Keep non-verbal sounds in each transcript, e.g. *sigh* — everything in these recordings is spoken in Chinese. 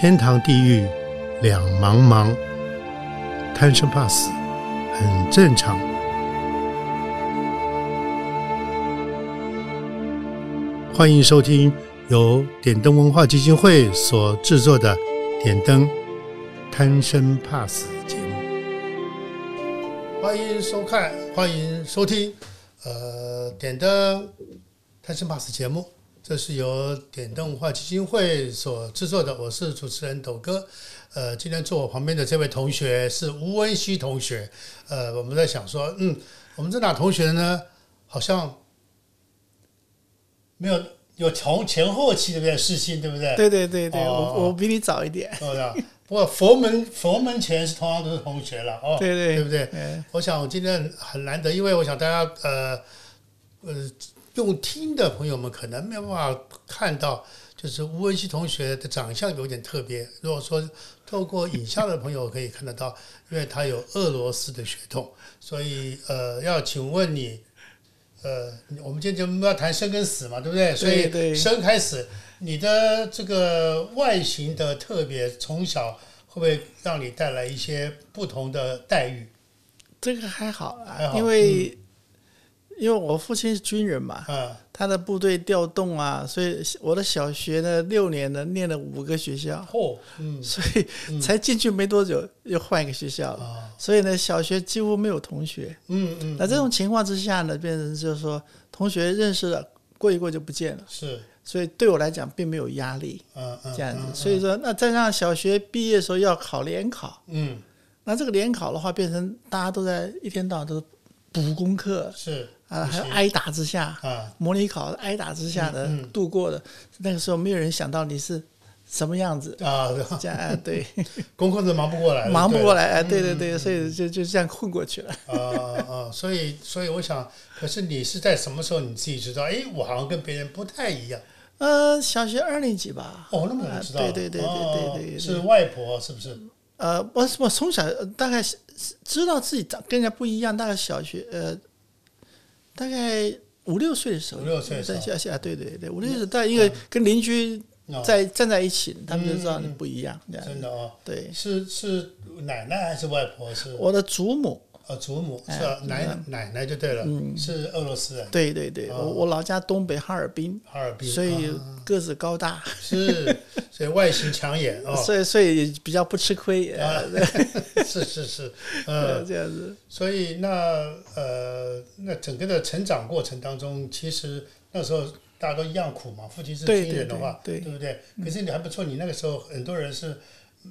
天堂地狱两茫茫，贪生怕死很正常。欢迎收听由点灯文化基金会所制作的《点灯贪生怕死》节目。欢迎收看，欢迎收听，呃，点灯贪生怕死节目。这是由点灯文化基金会所制作的，我是主持人斗哥。呃，今天坐我旁边的这位同学是吴文熙同学。呃，我们在想说，嗯，我们这俩同学呢，好像没有有从前后期对不对？世新对不对？对对对对，哦我我比你早一点。不过佛门佛门前是同样都是同学了哦，对对对不对？嗯我想我今天很难得，因为我想大家呃呃用听的朋友们可能没有办法看到，就是吴文熙同学的长相有点特别。如果说透过影像的朋友可以看得到，因为他有俄罗斯的血统，*laughs* 所以呃要请问你。呃，我们今天节目要谈生跟死嘛，对不对？所以生开始，你的这个外形的特别，从小会不会让你带来一些不同的待遇？这个还好啦，还好因为、因为我父亲是军人嘛，嗯，他的部队调动啊，所以我的小学呢六年呢念了五个学校，哦，嗯。所以才进去没多久又换一个学校了，啊，所以呢小学几乎没有同学。嗯嗯，那这种情况之下呢，变成就是说同学认识了，过一过就不见了，是，所以对我来讲并没有压力嗯嗯，这样子。嗯所以说，那再让小学毕业的时候要考联考。嗯，那这个联考的话，变成大家都在一天到晚都是补功课。是啊，还有挨打之下，啊，模拟考挨打之下的嗯嗯度过的。那个时候没有人想到你是什么样子，啊，这样啊，*laughs* 对，功课都忙不过来，忙不过来，哎，嗯对对对，所以就就这样混过去了。啊啊，所以所以我想，可是你是在什么时候你自己知道？哎，我好像跟别人不太一样。呃，小学二年级吧，哦，那么早知道，啊对对对对哦对对对是外婆是不是？呃，我我从小呃大概知道自己长跟人家不一样，大概小学呃，大概五六岁的时候，五六岁的时候。在下下对对对，五六岁，但因为跟邻居哦。在站在一起，他们就知道你不一样真的哦，对。是是奶奶还是外婆？是。我的祖母，呃祖母哎是啊奶奶奶就对了，是俄罗斯人，对对对，我我老家东北哈尔滨，哈尔滨，所以啊。个子高大，是，所以外形抢眼 *laughs* 哦，所以所以比较不吃亏，啊。*laughs* 呃，是是是，呃呃，这样子。所以那呃那整个的成长过程当中，其实那时候大家都一样苦嘛，父亲是对军人的话，对对不对？可是你还不错，你那个时候很多人是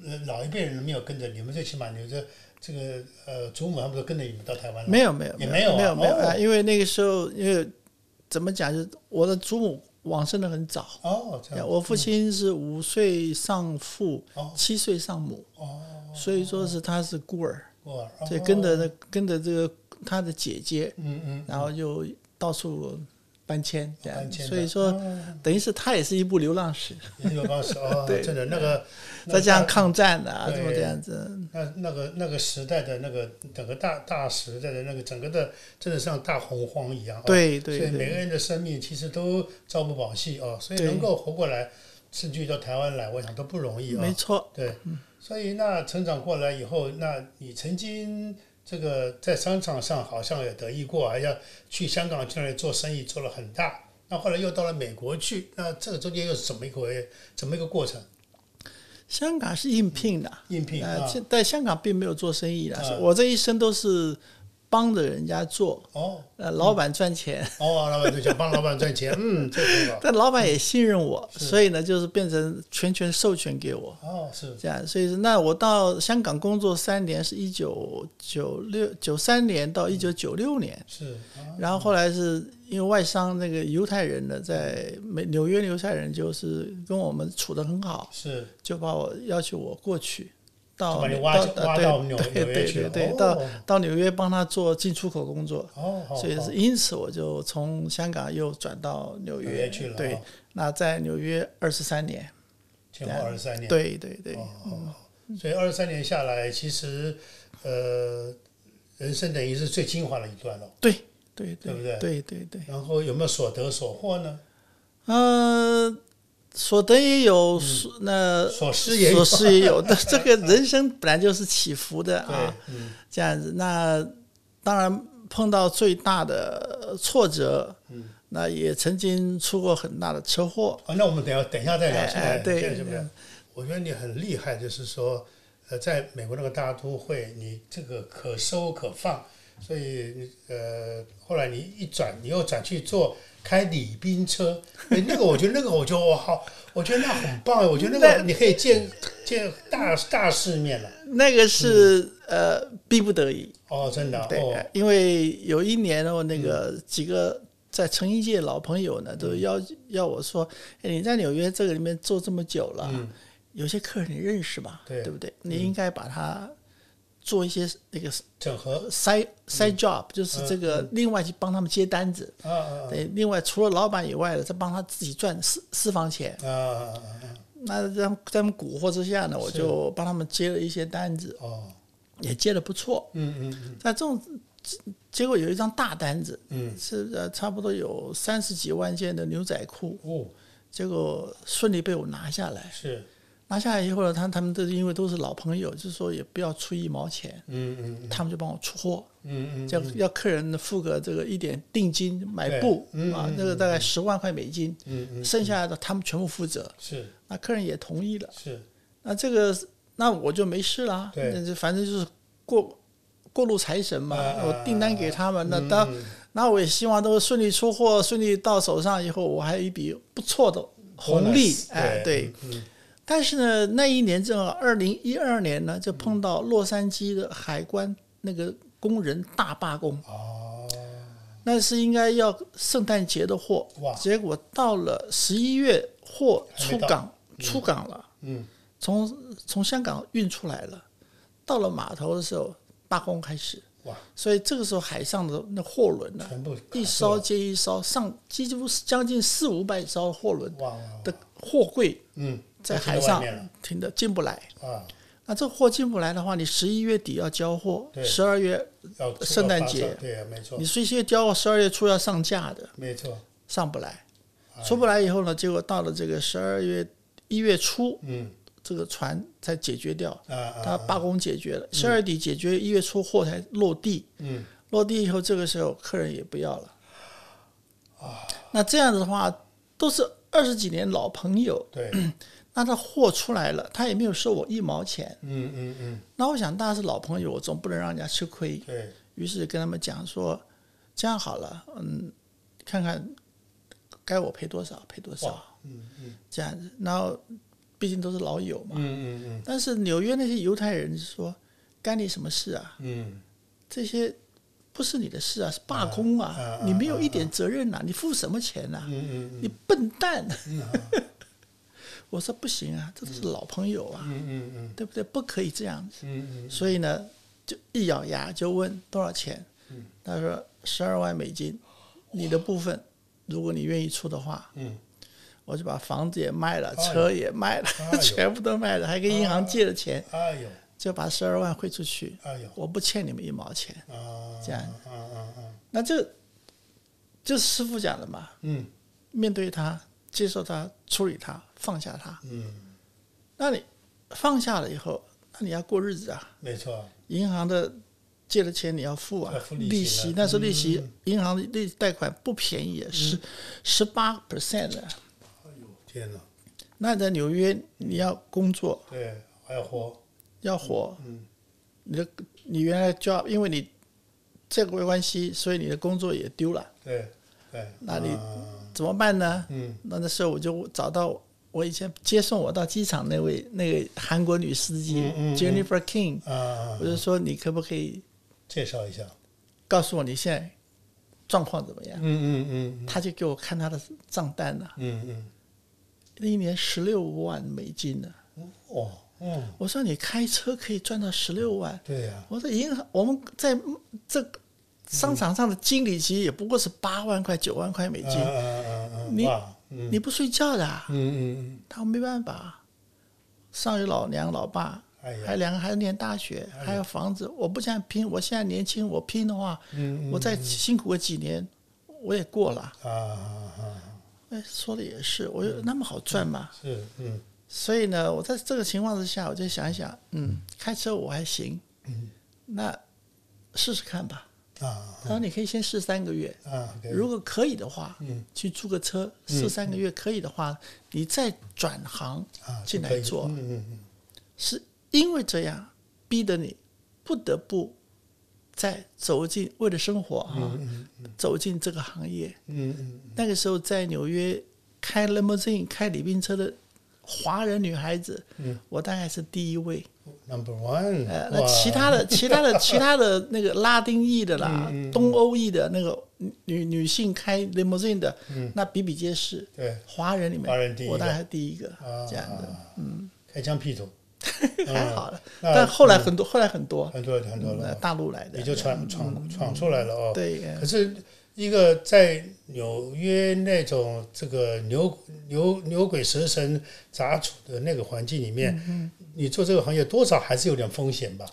呃老一辈人没有跟着你们，最起码你这这个呃祖母还不是跟着你们到台湾了，没有没有也没有啊？没有没有哦。啊，因为那个时候因为怎么讲，就是我的祖母往生的很早，哦，这样。我父亲是五岁丧父哦，七岁丧母，哦，所以说是他是孤儿，孤儿，所以哦跟着那跟着这个他的姐姐，嗯嗯，然后就到处搬迁这样所以说哦。等于是他也是一部流浪史，也有当时哦，*laughs* 对真的那个，再加上抗战的啊，怎么这样子，那那个那个时代的那个整个大大时代的那个整个的，真的像大洪荒一样。对、对所以每个人的生命其实都朝不保夕啊，所以能够活过来，甚至于到台湾来，我想都不容易啊、没错，对，所以那成长过来以后，那你曾经这个在商场上好像也得意过，还要去香港去那里做生意，做了很大。那后来又到了美国去，那这个中间又是怎么一个怎么一个过程？香港是应聘的，呃，应聘啊，现在香港并没有做生意的，啊我这一生都是帮着人家做，哦。呃，老板赚钱，哦，老板就想帮老板赚钱，*laughs* 嗯。但老板也信任我，是。所以呢，就是变成全权授权给我。哦，是。这样，所以那我到香港工作三年，是一九九六九三年到一九九六年，是啊，然后后来是因为外商那个犹太人呢，在美纽约犹太人就是跟我们处的很好，是。就把我要求我过去到到到纽纽对对约去对对，哦到到纽约帮他做进出口工作，哦，所以是因此我就从香港又转到纽约去了，对哦，，那在纽约二十三年，前后二十三年，对对对，哦，哦所以二十三年下来，其实呃，人生等于是最精华的一段了。对对对不对？对对对，然后有没有所得所获呢？呃，所得也有，所那所失也有所失也有的。*laughs* 这个人生本来就是起伏的啊，，嗯这样子。那当然碰到最大的挫折，嗯那也曾经出过很大的车祸。啊，那我们等下等一下再聊。对是不是？我觉得你很厉害，就是说，呃，在美国那个大都会，你这个可收可放，所以呃，后来你一转，你又转去做开礼宾车，*laughs* 哎，那个我觉得那个我就我好，我觉得那很棒，我觉得那个你可以见见大大世面了。那个是、呃逼不得已，哦，真的对，哦，因为有一年哦，那个几个在成衣界老朋友呢，都要要我说，哎，你在纽约这个里面做这么久了，有些客人你认识吧？对。对不对？你应该把它做一些那个整合 side side job，就是这个另外去帮他们接单子。啊啊对，另外除了老板以外的，再帮他自己赚私私房钱。啊啊啊啊！那在他们在他们蛊惑之下呢，我就帮他们接了一些单子，哦，也接的不错。嗯嗯嗯在这种结果有一张大单子，嗯，是呃差不多有三十几万件的牛仔裤，哦，结果顺利被我拿下来。是，拿下来以后呢，他他们都因为都是老朋友，就是说也不要出一毛钱，嗯嗯他们就帮我出货，嗯嗯要要客人付个这个一点定金买布嗯啊，那个大概十万块美金，嗯嗯，剩下的他们全部负责。是。那客人也同意了，是，那这个那我就没事啦，对。反正就是过过路财神嘛，啊我订单给他们，那嗯当嗯。那我也希望都顺利出货，顺利到手上以后，我还有一笔不错的红利哎，对。嗯但是呢，那一年正好二零一二年呢，就碰到洛杉矶的海关那个工人大罢工，哦，那是应该要圣诞节的货。哇，结果到了十一月货出港出港了，嗯，从从香港运出来了，到了码头的时候罢工开始，哇，所以这个时候海上的那货轮呢，全部一艘接一艘，上几乎是将近四五百艘货轮的货柜在海上停的进不来。啊，那这货进不来的话，你十一月底要交货，十二月圣诞节。对啊，没错。你，十一月交货，十二月初要上架的，没错，上不来，哎。出不来以后呢，结果到了这个十二月一月初，嗯。这个船才解决掉，啊啊，他罢工解决了，十二月底解决，一月初货才落地，嗯。落地以后，这个时候客人也不要了，啊。那这样子的话，都是二十几年老朋友，对，那他货出来了，他也没有收我一毛钱，嗯嗯嗯，那我想大家是老朋友，我总不能让人家吃亏，对，于是跟他们讲说，这样好了，嗯，看看该我赔多少赔多少，嗯嗯。这样子。然后毕竟都是老友嘛，嗯嗯但是纽约那些犹太人说，干你什么事啊？嗯。这些不是你的事啊，是罢工啊，啊啊你没有一点责任呐、啊你付什么钱呐、嗯你笨蛋！我说不行啊，这都是老朋友啊，嗯嗯嗯。对不对？不可以这样子。嗯嗯，所以呢，就一咬牙就问多少钱？嗯。他说十二万美金，你的部分，如果你愿意出的话，嗯，我就把房子也卖了，车也卖了，*laughs* 全部都卖了，还跟银行借了钱，哎呦，就把十二万汇出去，哎呦，我不欠你们一毛钱。啊，这样。啊啊啊，那这就是师傅讲的嘛，嗯。面对他，接受他，处理他，放下他。嗯，那你放下了以后，那你要过日子啊。没错，银行的借的钱你要付啊，付利息那时候利息嗯，银行的利贷款不便宜，十十八 percent 的。哎呦，天哪，那在纽约你要工作。对，还要活，要活，嗯。你的你原来 job 因为你这个关系，所以你的工作也丢了，对对，那你啊怎么办呢？嗯。那那时候我就找到我以前接送我到机场那位那个韩国女司机嗯嗯嗯。Jennifer King，啊我，就说你可不可以介绍一下，告诉我你现在状况怎么样？嗯嗯嗯他就给我看他的账单了，嗯嗯。一年十六万美金呢。嗯，哦，嗯，我说你开车可以赚到十六万，对呀，我说银行我们在这个商场上的经理其实也不过是八万块九万块美金，你，嗯。你不睡觉的、啊，嗯嗯他说没办法，上有老娘老爸，还两个孩子念大学，还有房子，我不想拼，我现在年轻，我拼的话，嗯我再辛苦个几年，我也过了。啊啊啊，哎，说的也是，我有那么好赚吗？是，嗯。所以呢，我在这个情况之下，我就想一想，嗯，开车我还行，嗯。那试试看吧。啊他说你可以先试三个月，如果可以的话，嗯去租个车试三个月，可以的话，你再转行啊进来做。嗯嗯嗯，是因为这样逼得你不得不再走进为了生活啊、走进这个行业。嗯嗯那个时候在纽约开 limousine 开礼宾车的华人女孩子，我大概是第一位。，Number One，呃，那其他的、*laughs* 其他的、其他的那个拉丁裔的啦、东欧裔的那个女女性开 limousine 的，那比比皆是。对。华人里面，华人第一我大概是第一个啊。这样的，*laughs* 嗯开疆辟土，还好了。但后来很多，后来很多，很多很多呃了，大陆来的，也就闯闯闯出来了哦。对，可是一个在纽约那种这个牛牛牛鬼蛇神杂处的那个环境里面，嗯你做这个行业多少还是有点风险吧？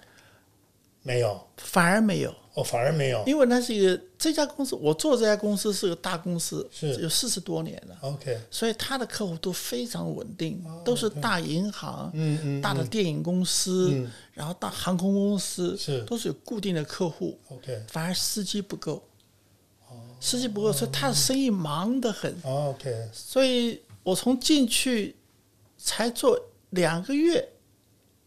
没有，反而没有，哦，反而没有。因为那是一个这家公司，我做这家公司是个大公司，是。有四十多年了，OK，所以他的客户都非常稳定，都是大银行、嗯嗯，大的电影公司，嗯。然后大航空公司，是。都是有固定的客户，OK。反而司机不够，司机不够，所以他的生意忙得很，哦 OK，所以我从进去才做两个月，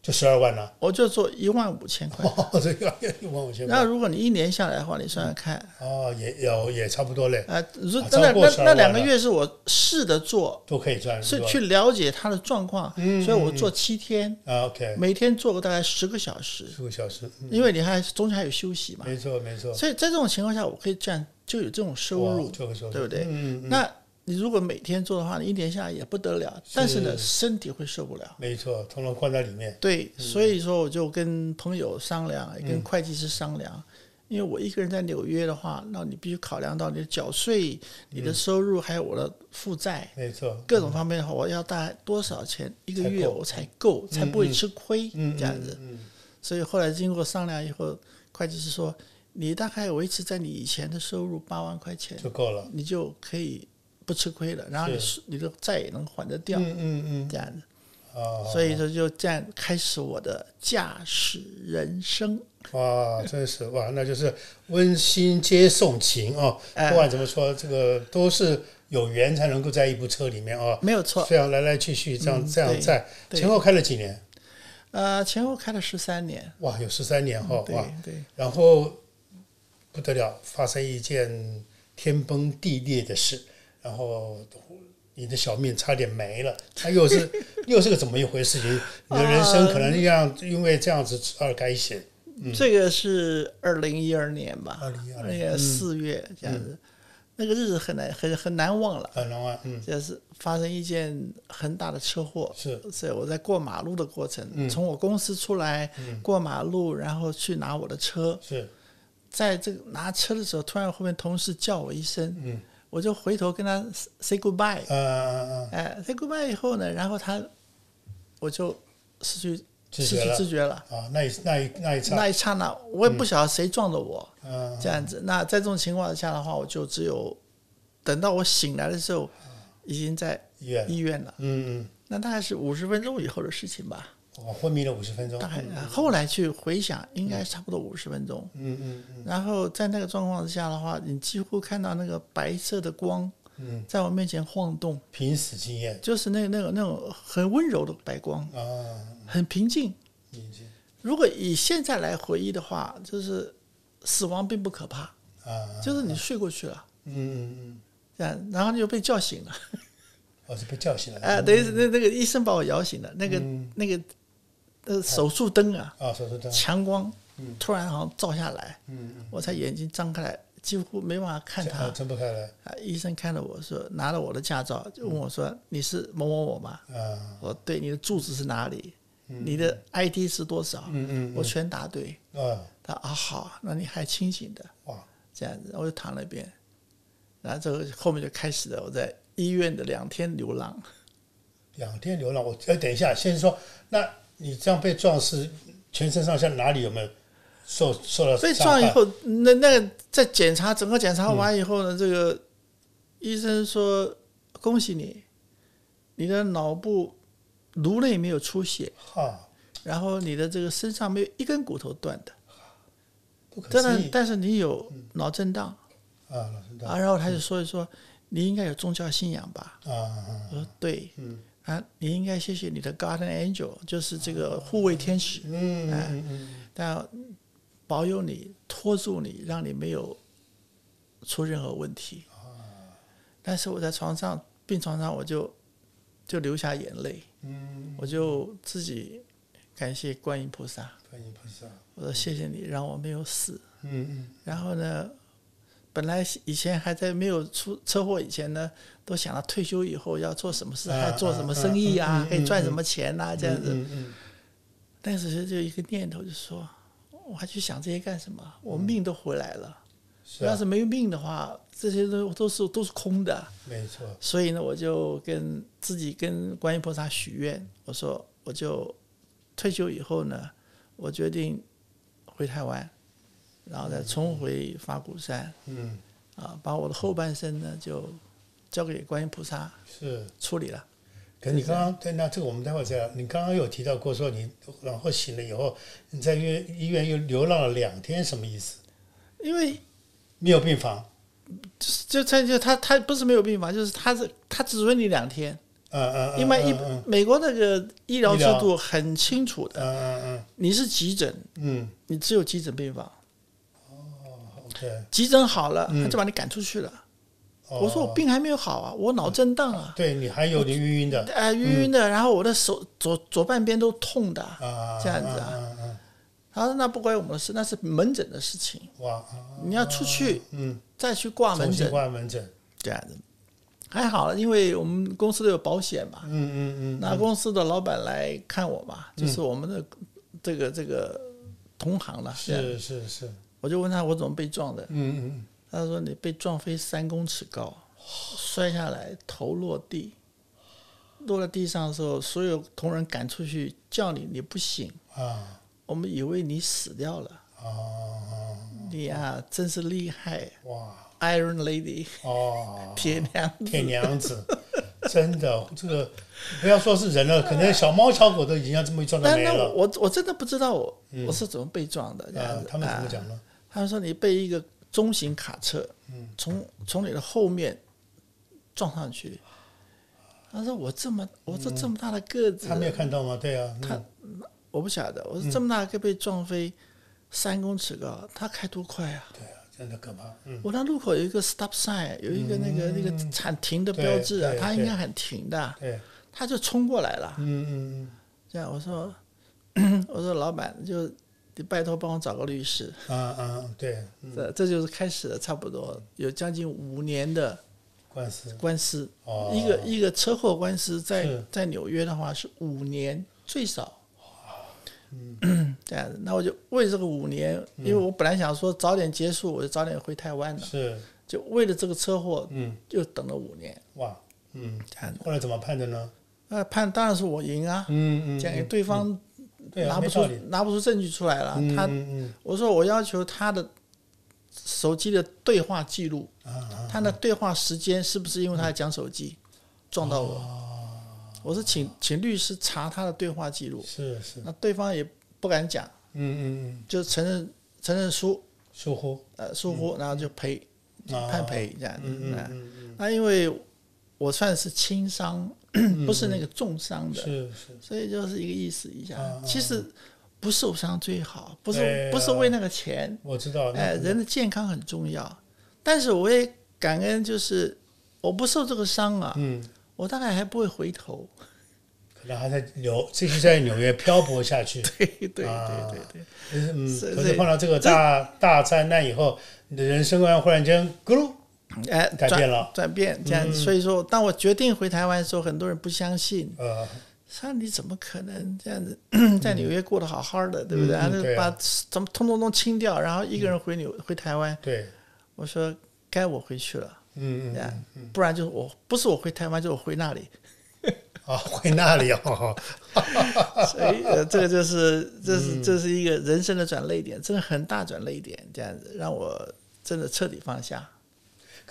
就十二万了。我就做一万五千块。哦，这个一万五千块。那如果你一年下来的话，你算算看，哦，也有也差不多嘞，啊，那那超过12万那那两个月是我试着做，都可以赚，是去了解他的状况，嗯所以我做七天，啊 OK，每天做个大概十个小时，十个小时，嗯。因为你还中间还有休息嘛，没错没错，所以在这种情况下，我可以这样就有这种收入，对不对？嗯嗯嗯，那你如果每天做的话，你一年下来也不得了，但是呢，身体会受不了。没错，通通关在里面，对，所以说我就跟朋友商量，跟会计师商量，因为我一个人在纽约的话，那你必须考量到你的缴税、你嗯。的收入，还有我的负债。没错，各种方面的话，我要大概多少钱一个月我才够，才不会吃亏嗯这样子。嗯。所以后来经过商量以后，会计师说，你大概维持在你以前的收入八万块钱嗯，就够了，你就可以不吃亏了，然后你是你的债也能还得掉，嗯嗯嗯，这样子。啊，所以说就这样开始我的驾驶人生。哇，真是哇，那就是温馨接送情哦。哎不管怎么说，这个都是有缘才能够在一部车里面哦。没有错，这样来来去去，这样嗯这样在前后开了几年？呃，前后开了十三年，哇，有十三年哈哇对，对，然后不得了，发生一件天崩地裂的事，然后你的小命差点没了，它又是 *laughs* 又是个怎么一回事？情？*laughs* 你的人生可能这样，因为这样子而改写。这个是二零一二年吧，二零一二年四月这样子，那个日子很难很很难忘了。很难忘，嗯，就是发生一件很大的车祸，是。所以我在过马路的过程，从我公司出来、过马路，然后去拿我的车，是，在这个拿车的时候，突然后面同事叫我一声，嗯。我就回头跟他 say goodbye，嗯嗯嗯，哎，say goodbye 以后呢，然后他我就失去失去知觉了。啊，那一那一那一刹，那一刹那，我也不晓得谁撞的我，嗯，这样子。那在这种情况下的话，我就只有等到我醒来的时候，已经在医院，医院了。嗯嗯，那大概是五十分钟以后的事情吧。我昏迷了五十分钟，大概后来去回想，应该差不多五十分钟。嗯嗯嗯。然后在那个状况之下的话，你几乎看到那个白色的光嗯，在我面前晃动，濒死经验。就是那那种那种很温柔的白光，啊，很平静。平静。如果以现在来回忆的话，就是死亡并不可怕，啊，就是你睡过去了，嗯嗯嗯，然后你就被叫醒了，我是被叫醒了，哎、等于是那那个医生把我摇醒了，那个、嗯。那个呃手术灯啊，啊，手术灯，强光突然好像照下来，嗯嗯，我才眼睛张开来，几乎没办法看他。啊睁不开来，啊，医生看了我说，拿了我的驾照，就问我说：“你是某某某吗啊，？”我说：“对，你的住址是哪里？你的 ID 是多少？”嗯嗯我全答对。啊，他啊好，那你还清醒的哇，这样子，我就躺那边，然后这个后面就开始了我在医院的两天流浪。两天流浪，我呃，等一下，先说，那你这样被撞是全身上下哪里有没有受受到被？撞以后，那那个在检查整个检查完以后呢，这个医生说恭喜你，你的脑部颅内没有出血，哈，然后你的这个身上没有一根骨头断的，不可但是但是你有脑震荡。啊，脑震荡。啊，然后他就说一说，你应该有宗教信仰吧？啊啊，我说对，嗯啊，你应该谢谢你的 guardian angel，就是这个护卫天使，但保佑你、拖住你，让你没有出任何问题。但是我在床上病床上，我就就流下眼泪，嗯，我就自己感谢观音菩萨，观音菩萨，我说谢谢你让我没有死。嗯嗯。然后呢，本来以前还在没有出车祸以前呢，都想到退休以后要做什么事，啊还做什么生意啊，可以赚什么钱呐、这样子。但是就一个念头，就说我还去想这些干什么？我命都回来了，要是没命的话，这些都都是都是空的。没错，所以呢，我就跟自己跟观音菩萨许愿，我说我就退休以后呢，我决定回台湾，然后再重回法鼓山嗯啊，把我的后半生呢就交给观音菩萨是。处理了。可是你刚刚对，那这个我们待会儿再聊。你刚刚有提到过说你，然后醒了以后，你在医院医院又流浪了两天，什么意思？因为没有病房，就他就他他不是没有病房，就是他是他只准你两天，嗯嗯，嗯因为一美国那个医疗制度很清楚的，嗯嗯嗯你是急诊，嗯你只有急诊病房，嗯急诊好了，嗯。他就把你赶出去了。哦。我说我病还没有好啊，我脑震荡啊，对你还有点晕晕的。哎晕晕的，然后我的手左左半边都痛的。啊，这样子啊。他说那不关我们的事，那是门诊的事情，嗯，哇，啊你要出去嗯，再去挂门诊。挂门诊，这样子。还好了，因为我们公司都有保险嘛，嗯嗯嗯，那公司的老板来看我嘛，就是我们的这个这个同行了。是是是，我就问他我怎么被撞的，嗯嗯他说你被撞飞三公尺高，摔下来头落地，落在地上的时候，所有同仁赶出去叫你，你不醒，嗯啊。我们以为你死掉了。啊你啊、真是厉害。哇，Iron Lady，哦，铁娘子。铁娘子，真的，这个不要说是人了，可能小猫小狗都已经要这么一撞就但那没了。我我真的不知道我、我是怎么被撞的这他们怎么啊讲呢？他说你被一个中型卡车，嗯从从你的后面撞上去。他说我这么我这这么大的个子，他没有看到吗？对啊，嗯他我不晓得，我说这么大个被撞飞三公尺高，他开多快啊！对啊，真的可怕。嗯，我那路口有一个 stop sign，有一个那个、那个喊停的标志啊他应该很停的，对，他就冲过来了。嗯嗯这样我说，*clears throat* 我说老板就你拜托帮我找个律师，嗯，啊啊，对，嗯。这这就是开始了，差不多有将近五年的官司。官司。哦，一个一个车祸官司在是。在纽约的话是五年最少。嗯，*clears throat* 这样子，那我就为这个五年，因为我本来想说早点结束，我就早点回台湾了，是，就为了这个车祸，嗯，就等了五年。哇，嗯，这样子，后来怎么判的呢？那判当然是我赢啊，嗯嗯，讲给对方对啊，拿不出。拿不出证据出来了。嗯他我说我要求他的手机的对话记录，他的对话时间是不是因为他在讲手机撞到我？哦。我是请请律师查他的对话记录，是是，那对方也不敢讲，嗯嗯嗯，就承认承认输疏忽。呃疏忽，然后就赔啊，判赔这样那因为我算是轻伤，不是那个重伤的，是是，所以就是一个意思一下啊。其实不受伤最好，不是啊不是为那个钱，我知道，哎，人的健康很重要。但是我也感恩，就是我不受这个伤啊，嗯，我大概还不会回头。可能还在纽，继续在纽约漂泊下去。*laughs* 对对对啊对对，嗯，可是碰到这个大大灾难以后，你的人生观忽然间咕噜哎，转改变了。转变这样子。所以说，当我决定回台湾的时候，很多人不相信，呃，说你怎么可能这样子 *clears throat* 在纽约过得好好的，对不对？嗯然后把怎么通通都清掉，然后一个人回纽回台湾。对，我说该我回去了，嗯嗯，不然就是我不是我回台湾，就是我回那里。啊，*laughs* 回那里哦，所以呃，这个就是这嗯是这是一个人生的转泪点，真的很大转泪点，这样子让我真的彻底放下。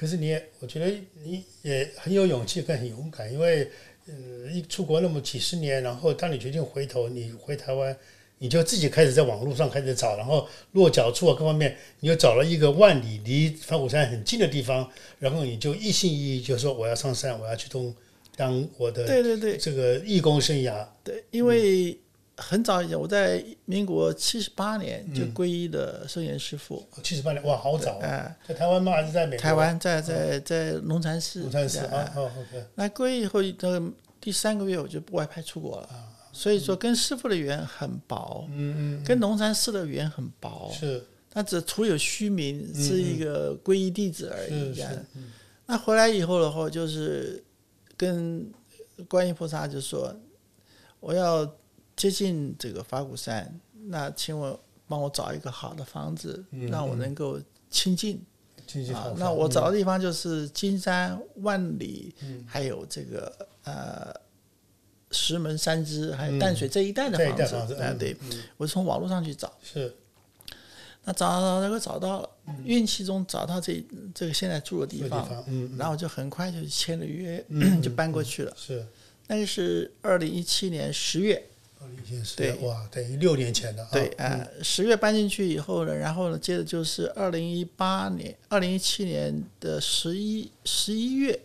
可是你也，我觉得你也很有勇气，跟很勇敢，因为呃，一出国那么几十年，然后当你决定回头，你回台湾，你就自己开始在网络上开始找，然后落脚处啊各方面，你就找了一个万里离法鼓山很近的地方，然后你就一心一意就说我要上山，我要去东当我的对对对这个义工生涯。对，因为很早以前我在民国七十八年就皈依的圣严师傅，七十八年，哇，好早啊！哎，在台湾吗？还是在美国？台湾在在在龙禅寺，龙禅寺哎啊，哦，OK，那皈依以后，这个第三个月我就外派出国了，所以说跟师傅的缘很薄，嗯嗯跟龙禅寺的缘很薄。嗯，，是。他只徒有虚名，是一个皈依弟子而已。那回来以后的话，就是跟观音菩萨就说，我要接近这个法鼓山，那请我帮我找一个好的房子，嗯让我能够亲近。啊那我找的地方就是金山、万里，嗯。还有这个呃石门山支，还有淡水这一带的房子。房子嗯啊对，我是从网络上去找，是。那找找找，找找到了，运气中找到这这个现在住的地方，地方，嗯，然后就很快就签了约，就搬过去了。是。那个是二零一七年十月，对。哇，等于六年前的啊。对，呃，十月搬进去以后呢，然后呢，接着就是二零一八年、二零一七年的十一十一月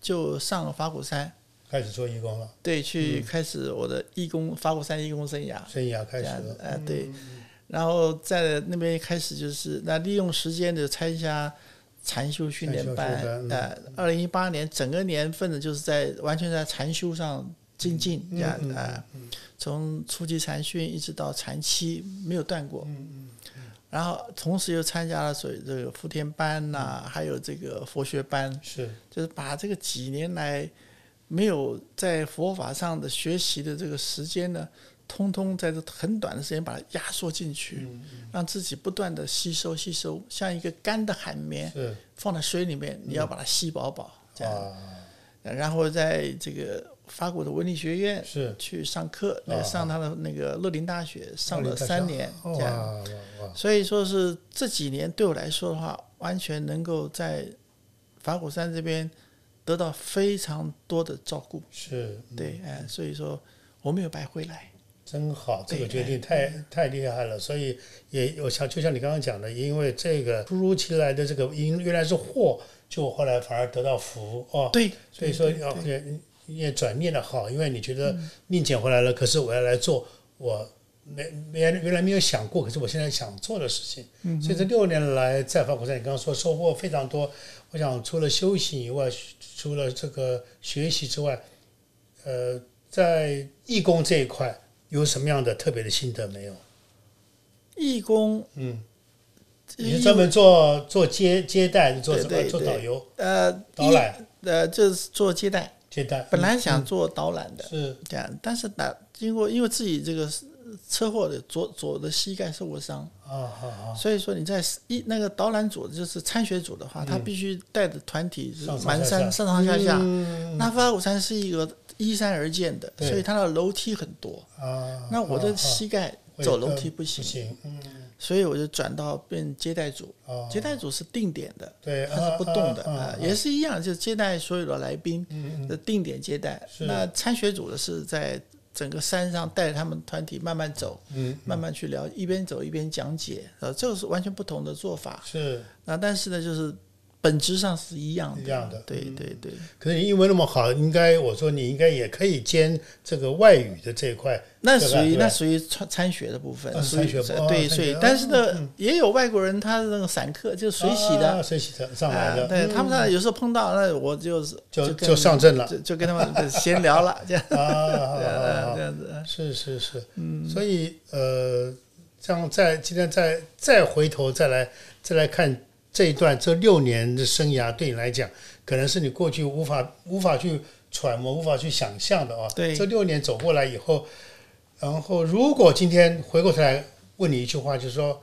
就上了法鼓山，开始做义工了，对，去开始我的义工法鼓山义工生涯，生涯开始这样子了，，呃，对，然后在那边开始就是那利用时间的参加禅修训练班。禅修训，练呃，二零一八年整个年份呢，就是在完全在禅修上精进，这样啊，从初级禅训一直到禅期没有断过，嗯然后同时又参加了所谓这个福田班呐、还有这个佛学班，是。就是把这个几年来没有在佛法上的学习的这个时间呢，通通在这很短的时间把它压缩进去，让自己不断的吸收吸收，像一个干的海绵是。放在水里面，你要把它吸饱饱，这样，啊，然后在这个法国的文理学院是。去上课，来上他的那个乐林大学，上了三年，这样。所以说是这几年对我来说的话，完全能够在法鼓山这边得到非常多的照顾。是对，哎，所以说我没有白回来。真好，这个决定太太厉害了，所以也我想就像你刚刚讲的，因为这个突如其来的这个因原来是祸，就后来反而得到福哦，对，所以说对要也也转念的好，因为你觉得命捡回来了，可是我要来做我没没原来没有想过，可是我现在想做的事情。嗯所以这六年来在法鼓山，你刚刚说收获非常多。我想除了修行以外，除了这个学习之外，呃，在义工这一块有什么样的特别的心得没有？义工，嗯，你是专门做做接接待，做什么？做导游、呃导览、呃，就是做接待，接待。本来想做导览的，是。这样，但是打经过因为自己这个车祸的左左的膝盖受过伤，啊，所以说你在一那个导览组就是参学组的话，他必须带着团体满山上上下下。嗯。那法鼓山是一个依山而建的，所以它的楼梯很多。啊，那我的啊膝盖走楼呃梯不行，不行，嗯，所以我就转到变接待组。哦，接待组是定点的，对，它是不动的啊啊，也是一样，就接待所有的来宾定点接待。是那参学组的是在整个山上带着他们团体慢慢走，嗯，慢慢去聊，一边走一边讲解，呃，这个是完全不同的做法。是，那但是呢，就是本质上是一样的，一样的。对对对，可是你英文那么好，应该我说你应该也可以兼这个外语的这一块，那属于那属于参参学的部分，参学部哦对，所以但是呢，嗯也有外国人他的那个散客就是水洗的。啊水洗的上来啊，的，对嗯他们那有时候碰到，那我就是就就上阵了。就就跟他们闲聊了，这样。啊，*laughs* 这样子。是是是，嗯，所以呃，这样再今天再再回头再来再来看这一段这六年的生涯，对你来讲，可能是你过去无法无法去揣摩、无法去想象的啊。对这六年走过来以后，然后如果今天回过头来问你一句话，就是说，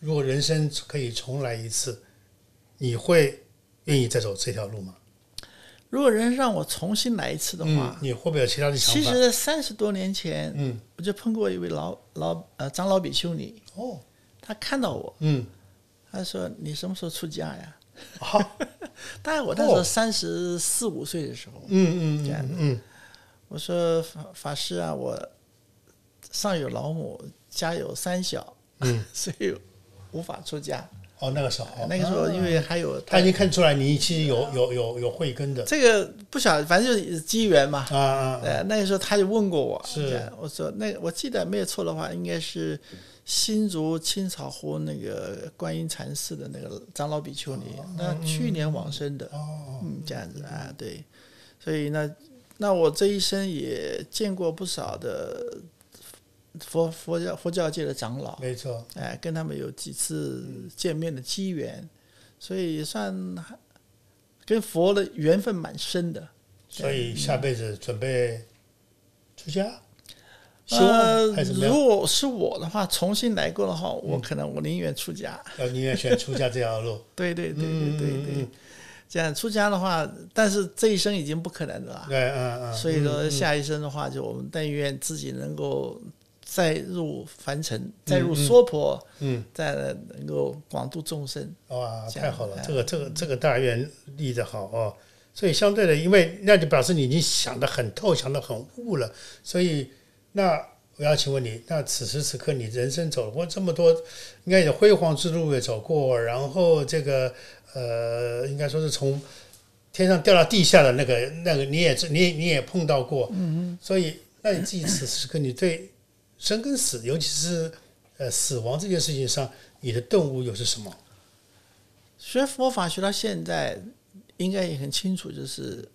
如果人生可以重来一次，你会愿意再走这条路吗？如果人让我重新来一次的嗯话，，你会不会有其他的想法？其实三十多年前，嗯，我就碰过一位老老呃长老比丘尼，哦，他看到我，嗯，他说：“你什么时候出家呀？好，*laughs* 大概我那时候哦。三十四五岁的时候，嗯嗯这样嗯嗯我说法法师啊，我上有老母，家有三小，嗯，*laughs* 所以无法出家。哦，那个时候，那个时候因为还有他已经看出来你其实有有有有慧根的。这个不晓得，反正就是机缘嘛。啊啊，呃，那个时候他就问过我，是。这样我说那我记得没有错的话，应该是新竹青草湖那个观音禅寺的那个长老比丘尼，那去年往生的，哦，嗯，这样子啊，对，所以呢，那我这一生也见过不少的佛佛教佛教界的长老，没错，哎，跟他们有几次见面的机缘，所以算还跟佛的缘分蛮深的。所以下辈子准备出家，希呃？如果是我的话，重新来过的话，我可能我宁愿出家。要宁愿选出家这条路，*laughs* 对对对对对对，嗯这样出家的话，但是这一生已经不可能了啦。对，嗯嗯，所以说，嗯下一生的话，就我们但愿自己能够再入凡尘，再入嗯嗯娑婆，嗯，再能够广度众生。哇，太好了哎，这个这个这个大愿立得好哦。所以相对的，因为那就表示你已经想得很透，想得很悟了。所以那我要请问你，那此时此刻你人生走过这么多，应该有辉煌之路也走过，然后这个呃，应该说是从天上掉到地下的那个那个，你也你也你也碰到过。嗯所以那你自己此时此刻，你对生跟死，尤其是呃死亡这件事情上，你的顿悟又是什么？学佛法学到现在，应该也很清楚，就是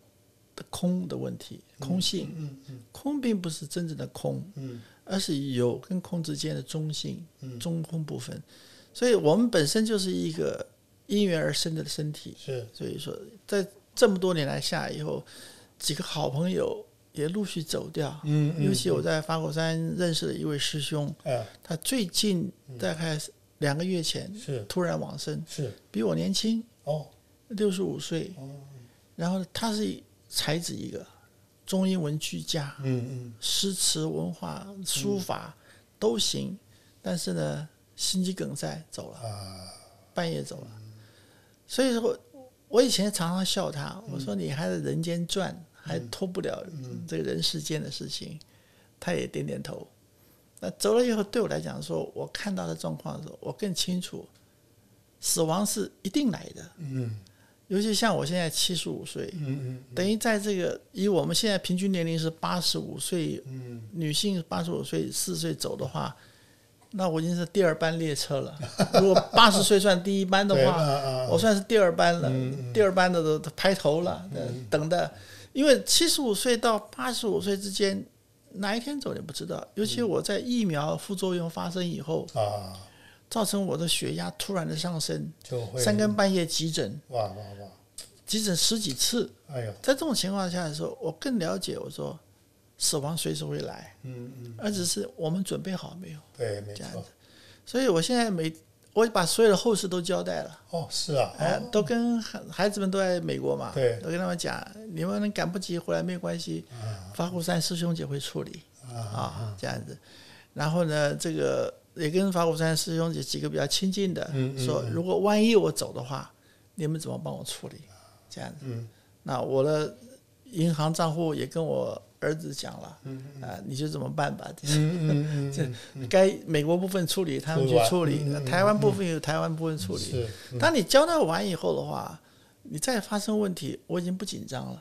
空的问题，空性。嗯嗯空并不是真正的空，嗯而是有跟空之间的中性、中空部分。所以我们本身就是一个因缘而生的身体。是所以说，在这么多年来下来以后，几个好朋友也陆续走掉。嗯嗯尤其我在法鼓山认识了一位师兄，嗯他最近大概两个月前是。突然往生，是。比我年轻，哦。六十五岁。然后他是才子一个，中英文俱佳，嗯嗯。诗词文化、书法都行，但是呢，心肌梗塞走了，啊。半夜走了。所以说，我以前常常笑他，我说你还在人间转，还脱不了这个人世间的事情。他也点点头。那走了以后，对我来讲说，我看到的状况的时候，我更清楚，死亡是一定来的。嗯尤其像我现在七十五岁，嗯等于在这个以我们现在平均年龄是八十五岁，嗯女性八十五岁四岁走的话，那我已经是第二班列车了。如果八十岁算第一班的话，*laughs* 我算是第二班了，嗯第二班的都都排头了，等的。因为七十五岁到八十五岁之间，哪一天走你不知道。尤其我在疫苗副作用发生以后，啊。造成我的血压突然的上升，就会三更半夜急诊，哇哇哇。急诊十几次。哎呦。在这种情况下的时候，我更了解我说，死亡随时会来，嗯嗯而只是我们准备好没有。对没错。所以我现在每我把所有的后事都交代了，哦是啊。哎、都跟孩孩子们都在美国嘛，对。都跟他们讲，你们赶不及回来没有关系，法鼓山师兄姐会处理。啊，这样子。然后呢，这个也跟法鼓山师兄姐几个比较亲近的说，如果万一我走的话，你们怎么帮我处理？这样子。嗯。那我的银行账户也跟我儿子讲了，嗯啊，你就怎么办吧？*laughs* 这嗯嗯嗯该美国部分处理，他们去处理；台湾部分有台湾部分处理。是当你交代完以后的话，你再发生问题，我已经不紧张了。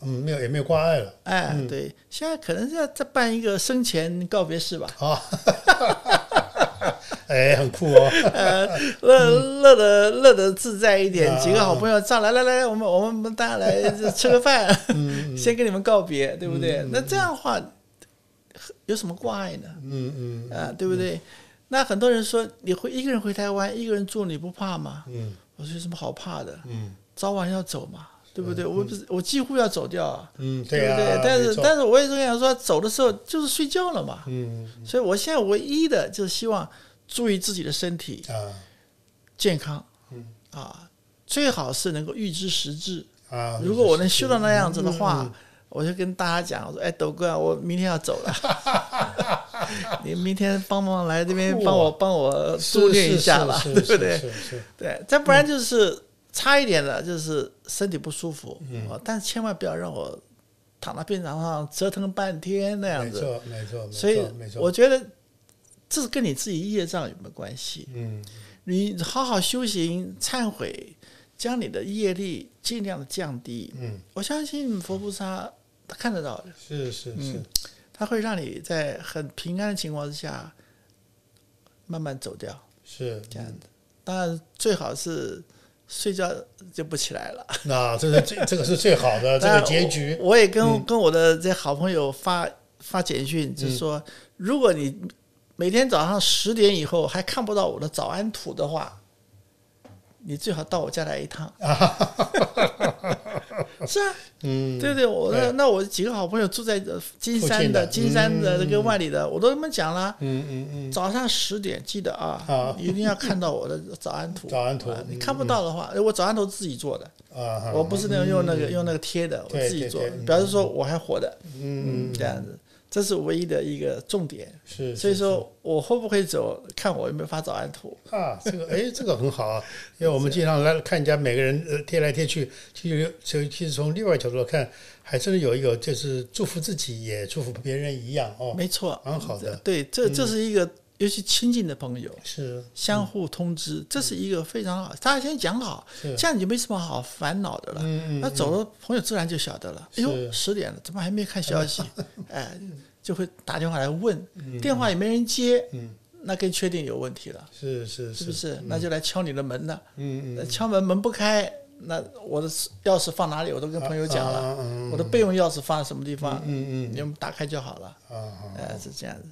嗯没有也没有挂碍了。哎，对，现在可能是要再办一个生前告别式吧，啊 *laughs* 哎很酷哦 *laughs* 呃，乐乐的乐的自在一点，啊几个好朋友上来，来来来，我们我们大家来吃个饭，嗯 *laughs* 先跟你们告别，对不对？那这样的话有什么挂碍呢？嗯嗯啊，对不对？那很多人说你回一个人回台湾，一个人住，你不怕吗？嗯我说有什么好怕的？嗯早晚要走嘛，对不对？我不是我几乎要走掉啊，嗯对不对啊？但是但是我也是跟想说，走的时候就是睡觉了嘛。嗯所以我现在唯一的就是希望注意自己的身体啊。健康，嗯。啊，最好是能够预知时至。啊如果我能修到那样子的嗯话，我就跟大家讲，我说：“哎，斗哥啊，我明天要走了，*laughs* 你明天帮忙来这边帮我帮我助念一下吧，对不对？对，再不然就是差一点的就是身体不舒服，嗯，但是千万不要让我躺到病床上折腾半天那样子。没错，没错，没错所以没错。我觉得这是跟你自己业障有没有关系？嗯，你好好修行、忏悔，将你的业力尽量的降低。嗯，我相信佛菩萨他看得到的，是是是，他会让你在很平安的情况之下慢慢走掉，是这样的。当然最好是睡觉就不起来了。那这是最 *laughs* 这个是最好的这个结局。我我也跟、跟我的这好朋友发发简讯，就是说，如果你每天早上十点以后还看不到我的早安图的话，你最好到我家来一趟。*laughs* 是啊，嗯，对对，我那对。那我几个好朋友住在呃金山的金山的嗯跟万里的，我都跟他们讲了。嗯嗯嗯，早上十点记得啊，好你一定要看到我的早安图。*laughs* 早安图。啊你嗯看不到的话，我早安图自己做的，啊，我不是那种用那个用那个贴的，我自己做表示说我还活的，嗯。嗯，这样子，这是唯一的一个重点。是，所以说我会不会走，看我有没有发早安图。啊，这个哎，这个很好啊，因为我们经常来看人家每个人呃贴来贴去，其实其实其实从另外角度看，还真的有一个就是祝福自己也祝福别人一样哦，没错，蛮好的，对，这这是一个尤其亲近的朋友。是相互通知，这是一个非常好。大家先讲好，这样你就没什么好烦恼的了。那走了，朋友自然就晓得了。哎呦，十点了，怎么还没看消息？*laughs* 哎，就会打电话来问，嗯电话也没人接，那更确定有问题了，是是是是不是？那就来敲你的门了。嗯嗯，敲门门不开，那我的钥匙放哪里？我都跟朋友讲了，啊嗯我的备用钥匙放在什么地方？嗯嗯你们打开就好了。啊好哎，是这样子。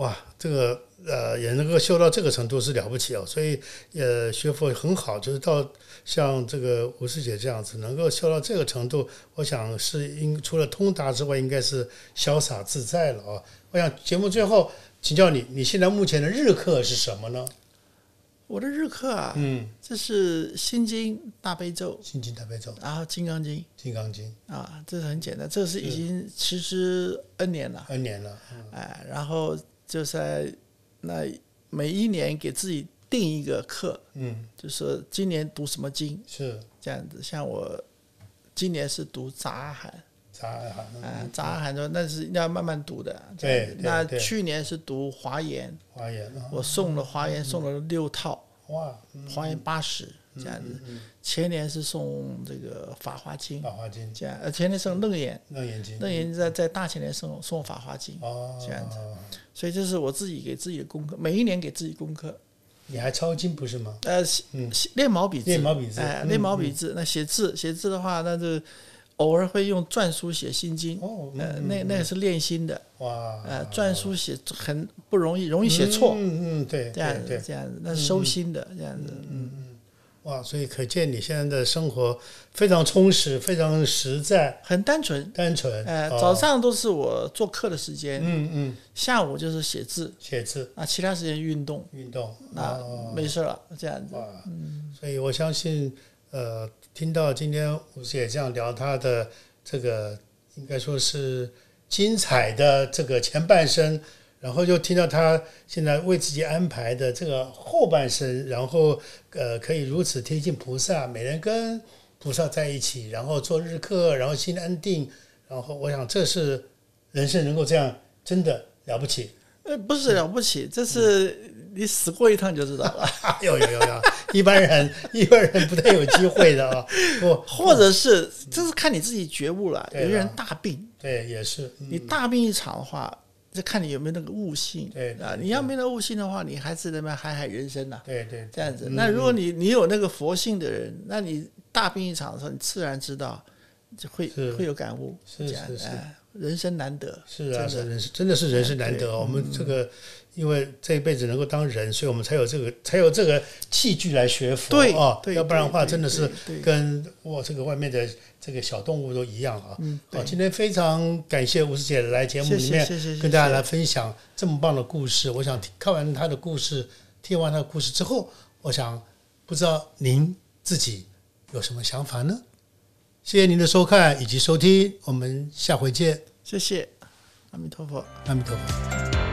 哇，这个呃也能够修到这个程度是了不起哦，所以呃学佛很好，就是到像这个吴师姐这样子能够修到这个程度，我想是应除了通达之外，应该是潇洒自在了哦。我想节目最后请教你，你现在目前的日课是什么呢？我的日课啊，嗯，这是心经、大悲咒，心经大悲咒、然后金刚经。金刚经啊，这是很简单，这是已经持之 N 年了，，N 年了，嗯。哎，然后就在那每一年给自己定一个课，嗯，就是今年读什么经是。这样子。像我今年是读杂阿含，杂哈，啊，杂阿含说那是要慢慢读的，对对那对。去年是读华严，华严啊，我送了华严送了六套，哇，嗯。华严八十这样子。前年是送这个法华经，法华经、这样，呃，前年送楞严，楞严经，楞严在在大前年送送法华经，哦，这样子。所以这是我自己给自己的功课，每一年给自己功课。你还抄经不是吗？呃，练毛笔字，练毛笔字。哎，嗯练毛笔字。那写字，写字的话，那就偶尔会用篆书写心经。哦，呃，那那个是练心的，哇，呃，篆书写很不容易，容易写错，嗯嗯，对，这样子，这样子，那是收心的，这样子，嗯，哇，所以可见你现在的生活非常充实，非常实在、很单纯。单纯。呃，哦早，上都是我做课的时间，嗯嗯，下午就是写字，写字、啊，其他时间运动，运动，啊哦没事了，这样子。哇，所以我相信，呃，听到今天吴姐这样聊她的这个，应该说是精彩的这个前半生，然后就听到他现在为自己安排的这个后半生，然后呃，可以如此贴近菩萨，每人跟菩萨在一起，然后做日课，然后心安定，然后我想这是人生能够这样，真的了不起。呃，不是了不起，这是 *laughs* 你死过一趟就知道了，有有有有，一般人一般人不太有机会的啊。不，或者是这是看你自己觉悟了。对有些人大病，对，也是，嗯你大病一场的话，就看你有没有那个悟性。对啊，你要没有悟性的话，你还是那么海海人生呐、对对，这样子。嗯那如果你你有那个佛性的人，那你大病一场的时候，你自然知道，就会会有感悟。是这样是是哎人生难得。是啊，真的是人生真的是人生难得哦。我们这个因为这一辈子能够当人，所以我们才有这个才有这个器具来学佛对啊，对要不然的话真的是跟我这个外面的这个小动物都一样啊。嗯，好，对，今天非常感谢吴师姐来节目里面跟大家来分享这么棒的故事。我想听看完她的故事，听完她的故事之后，我想不知道您自己有什么想法呢？谢谢您的收看以及收听，我们下回见，谢谢，阿弥陀佛。阿弥陀佛。